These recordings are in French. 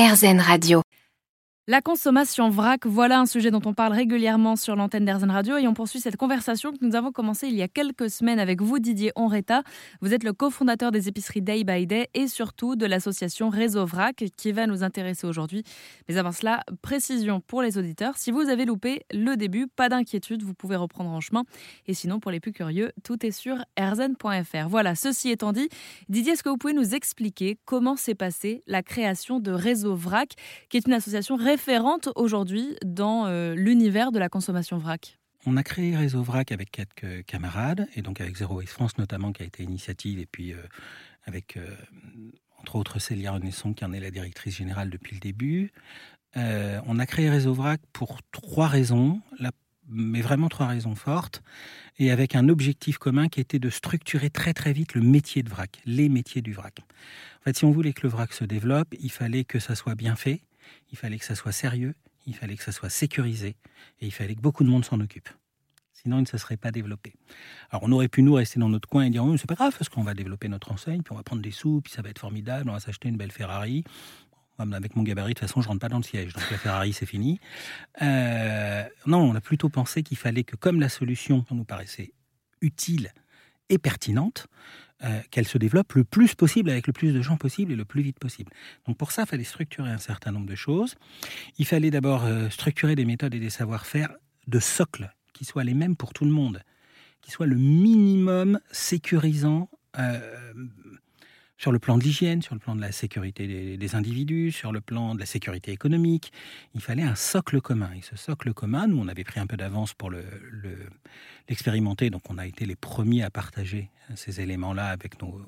RZN Radio. La consommation vrac, voilà un sujet dont on parle régulièrement sur l'antenne d'Airzen Radio et on poursuit cette conversation que nous avons commencée il y a quelques semaines avec vous, Didier Onreta. Vous êtes le cofondateur des épiceries Day by Day et surtout de l'association Réseau Vrac qui va nous intéresser aujourd'hui. Mais avant cela, précision pour les auditeurs, si vous avez loupé le début, pas d'inquiétude, vous pouvez reprendre en chemin. Et sinon, pour les plus curieux, tout est sur erzen.fr. Voilà, ceci étant dit, Didier, est-ce que vous pouvez nous expliquer comment s'est passée la création de Réseau Vrac, qui est une association référente référente aujourd'hui dans euh, l'univers de la consommation vrac? On a créé Réseau Vrac avec quelques camarades, et donc avec Zero Waste France notamment, qui a été initiative, et puis euh, avec, euh, entre autres, Célia Renaisson, qui en est la directrice générale depuis le début. on a créé Réseau Vrac pour trois raisons, mais vraiment trois raisons fortes, et avec un objectif commun qui était de structurer très très vite le métier de vrac, les métiers du vrac. En fait, si on voulait que le vrac se développe, il fallait que ça soit bien fait, il fallait que ça soit sérieux, il fallait que ça soit sécurisé, et il fallait que beaucoup de monde s'en occupe. Sinon, il ne se serait pas développé. Alors, on aurait pu nous rester dans notre coin et dire oh, c'est pas grave, parce qu'on va développer notre enseigne, puis on va prendre des sous, puis ça va être formidable, on va s'acheter une belle Ferrari. Avec mon gabarit, de toute façon, je rentre pas dans le siège, donc la Ferrari, c'est fini. Euh, non, on a plutôt pensé qu'il fallait que, comme la solution nous paraissait utile et pertinente, euh, qu'elle se développe le plus possible avec le plus de gens possible et le plus vite possible. Donc pour ça, il fallait structurer un certain nombre de choses. Il fallait d'abord euh, structurer des méthodes et des savoir-faire de socle qui soient les mêmes pour tout le monde, qui soient le minimum sécurisant euh, sur le plan de l'hygiène, sur le plan de la sécurité des, individus, sur le plan de la sécurité économique. Il fallait un socle commun. Et ce socle commun, nous, on avait pris un peu d'avance pour l'expérimenter, le, donc on a été les premiers à partager ces éléments-là avec nos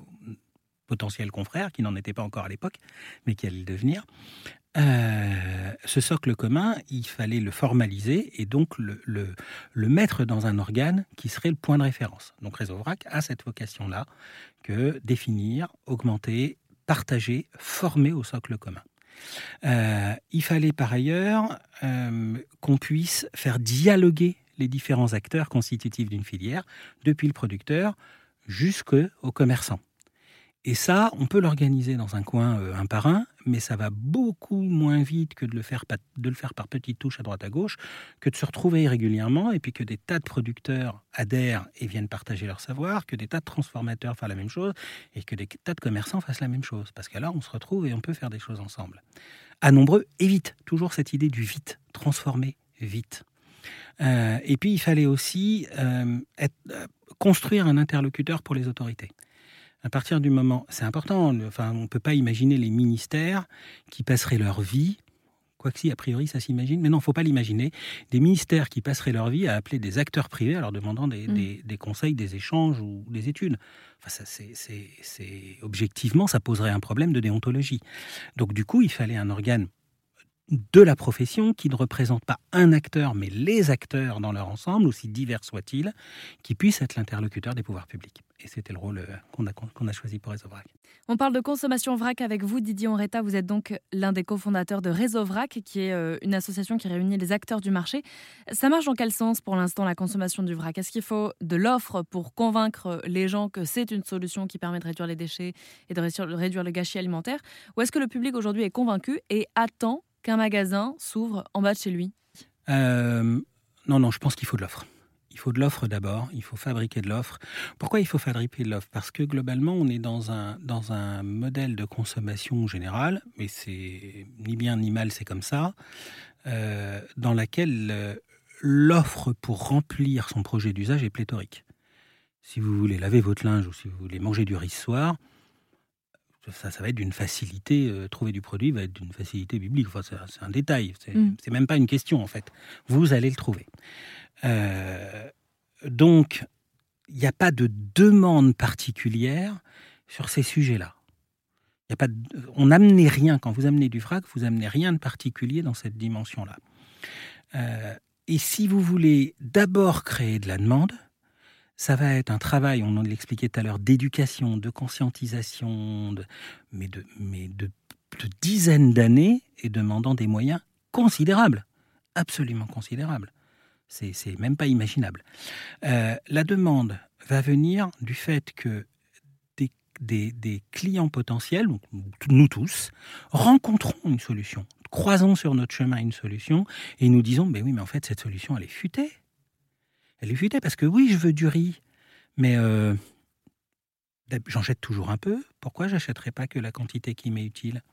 potentiels confrères, qui n'en étaient pas encore à l'époque, mais qui allaient le devenir. Euh, ce socle commun, il fallait le formaliser et donc le, mettre dans un organe qui serait le point de référence. Donc Réseau VRAC a cette vocation-là que définir, augmenter, partager, former au socle commun. Euh, il fallait par ailleurs euh, qu'on puisse faire dialoguer les différents acteurs constitutifs d'une filière, depuis le producteur jusqu'au commerçant. Et ça, on peut l'organiser dans un coin euh, un par un, mais ça va beaucoup moins vite que de le, faire, de le faire par petites touches à droite à gauche, que de se retrouver régulièrement et puis que des tas de producteurs adhèrent et viennent partager leur savoir, que des tas de transformateurs fassent la même chose et que des tas de commerçants fassent la même chose. Parce que là, on se retrouve et on peut faire des choses ensemble. À nombreux et vite. Toujours cette idée du vite, transformer vite. Euh, et puis, il fallait aussi euh, construire un interlocuteur pour les autorités à partir du moment, c'est important, enfin, on ne peut pas imaginer les ministères qui passeraient leur vie, quoi que si, a priori, ça s'imagine, mais non, il ne faut pas l'imaginer, des ministères qui passeraient leur vie à appeler des acteurs privés en leur demandant des, mm. conseils, des échanges ou des études. Enfin, ça, c'est, objectivement, ça poserait un problème de déontologie. Donc, du coup, il fallait un organe de la profession qui ne représente pas un acteur, mais les acteurs dans leur ensemble, aussi divers soient-ils, qui puissent être l'interlocuteur des pouvoirs publics. Et c'était le rôle euh, qu'on a, choisi pour Réseau Vrac. On parle de consommation vrac avec vous, Didier Onreta. Vous êtes donc l'un des cofondateurs de Réseau Vrac, qui est euh, une association qui réunit les acteurs du marché. Ça marche dans quel sens pour l'instant la consommation du vrac? Est-ce qu'il faut de l'offre pour convaincre les gens que c'est une solution qui permet de réduire les déchets et de réduire le gâchis alimentaire? Ou est-ce que le public aujourd'hui est convaincu et attend qu'un magasin s'ouvre en bas de chez lui euh, Non, non, je pense qu'il faut de l'offre. Il faut de l'offre d'abord, il faut fabriquer de l'offre. Pourquoi il faut fabriquer de l'offre? Parce que globalement, on est dans un, dans un modèle de consommation générale, mais c'est ni bien ni mal, c'est comme ça, euh, dans laquelle euh, l'offre pour remplir son projet d'usage est pléthorique. Si vous voulez laver votre linge ou si vous voulez manger du riz ce soir, ça, ça va être d'une facilité, euh, trouver du produit va être d'une facilité biblique. Enfin, c'est un détail, mm. c'est même pas une question en fait. Vous allez le trouver. Euh, donc, il n'y a pas de demande particulière sur ces sujets-là. Y a pas on n'amenait rien, quand vous amenez du frac, vous amenez rien de particulier dans cette dimension-là. Euh, et si vous voulez d'abord créer de la demande, ça va être un travail, on l'expliquait tout à l'heure, d'éducation, de conscientisation, mais, de, mais de, dizaines d'années et demandant des moyens considérables, absolument considérables. C'est même pas imaginable. Euh, la demande va venir du fait que des, des clients potentiels, nous tous, rencontrons une solution, croisons sur notre chemin une solution et nous disons, ben oui, mais en fait, cette solution, elle est futée. Elle est futée parce que oui, je veux du riz, mais euh, j'en jette toujours un peu. Pourquoi j'achèterais pas que la quantité qui m'est utile?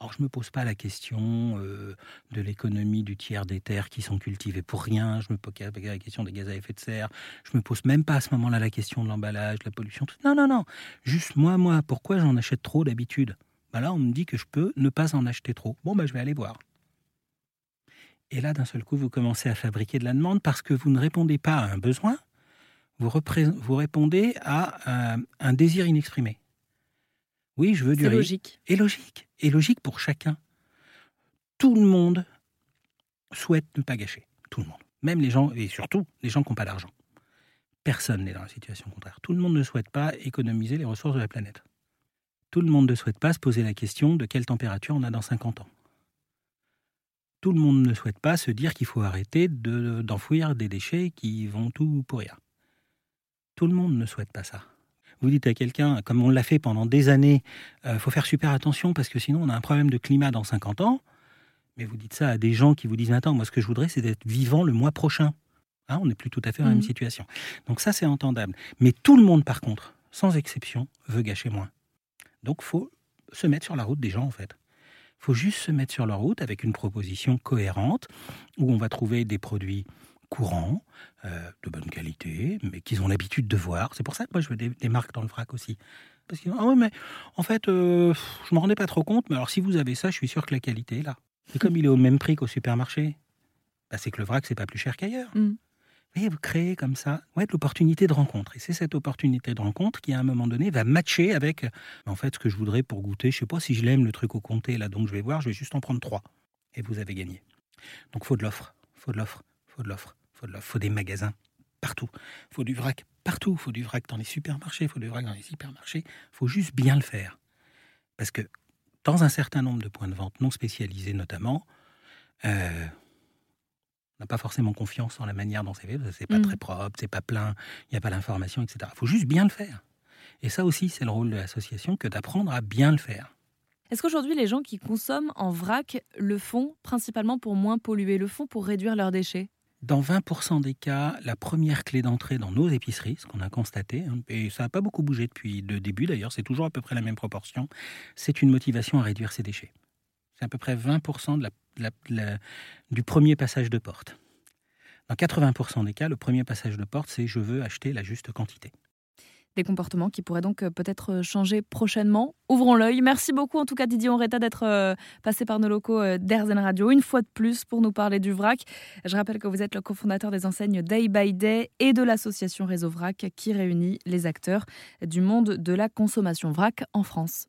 Alors, je ne me pose pas la question euh, de l'économie du tiers des terres qui sont cultivées pour rien. Je me pose pas la question des gaz à effet de serre. Je me pose même pas à ce moment-là la question de l'emballage, de la pollution. Non, non, non. Juste moi, moi, pourquoi j'en achète trop d'habitude? Ben Là, on me dit que je peux ne pas en acheter trop. Bon, ben, je vais aller voir. Et là, d'un seul coup, vous commencez à fabriquer de la demande parce que vous ne répondez pas à un besoin, vous, vous répondez à un désir inexprimé. Oui, je veux du riz. logique. Et logique. Et logique pour chacun. Tout le monde souhaite ne pas gâcher. Tout le monde. Même les gens, et surtout les gens qui n'ont pas d'argent. Personne n'est dans la situation contraire. Tout le monde ne souhaite pas économiser les ressources de la planète. Tout le monde ne souhaite pas se poser la question de quelle température on a dans 50 ans. Tout le monde ne souhaite pas se dire qu'il faut arrêter d'enfouir des déchets qui vont tout pourrir. Tout le monde ne souhaite pas ça vous dites à quelqu'un, comme on l'a fait pendant des années, il euh, faut faire super attention parce que sinon on a un problème de climat dans 50 ans. Mais vous dites ça à des gens qui vous disent Attends, moi ce que je voudrais, c'est d'être vivant le mois prochain. Hein, on n'est plus tout à fait dans la même mmh. situation. Donc ça, c'est entendable. Mais tout le monde, par contre, sans exception, veut gâcher moins. Donc faut se mettre sur la route des gens, en fait. Faut juste se mettre sur la route avec une proposition cohérente où on va trouver des produits courants, euh, de bonne qualité, mais qu'ils ont l'habitude de voir. C'est pour ça que moi je veux des, marques dans le vrac aussi. Parce que, ah ouais, mais en fait, euh, je ne me rendais pas trop compte, mais alors si vous avez ça, je suis sûr que la qualité est là. Et comme il est au même prix qu'au supermarché, bah, c'est que le vrac, c'est pas plus cher qu'ailleurs. Mm. Voyez, vous créez comme ça ouais, l'opportunité de rencontre. Et c'est cette opportunité de rencontre qui, à un moment donné, va matcher avec en fait ce que je voudrais pour goûter. Je sais pas si je l'aime, le truc au comté, là, donc je vais voir, je vais juste en prendre trois. Et vous avez gagné. Donc, faut de l'offre. faut de l'offre. faut de l'offre. Il faut des magasins partout. Faut du vrac partout. Faut du vrac dans les supermarchés. Faut du vrac dans les hypermarchés. Faut juste bien le faire. Parce que dans un certain nombre de points de vente non spécialisés notamment, euh, on n'a pas forcément confiance en la manière dont c'est fait. C'est pas mm. très propre, c'est pas plein, il n'y a pas l'information, etc. Il faut juste bien le faire. Et ça aussi, c'est le rôle de l'association que d'apprendre à bien le faire. Est-ce qu'aujourd'hui, les gens qui consomment en vrac le font principalement pour moins polluer, le font pour réduire leurs déchets? Dans 20% des cas, la première clé d'entrée dans nos épiceries, ce qu'on a constaté, hein, et ça n'a pas beaucoup bougé depuis le début d'ailleurs, c'est toujours à peu près la même proportion, c'est une motivation à réduire ses déchets. C'est à peu près 20% de la, du premier passage de porte. Dans 80% des cas, le premier passage de porte, c'est je veux acheter la juste quantité. Des comportements qui pourraient donc euh, peut-être euh, changer prochainement. Ouvrons l'œil. Merci beaucoup en tout cas Didier Onreta d'être euh, passé par nos locaux d'Airzen Radio une fois de plus pour nous parler du vrac. Je rappelle que vous êtes le cofondateur des enseignes Day by Day et de l'association Réseau Vrac qui réunit les acteurs du monde de la consommation vrac en France.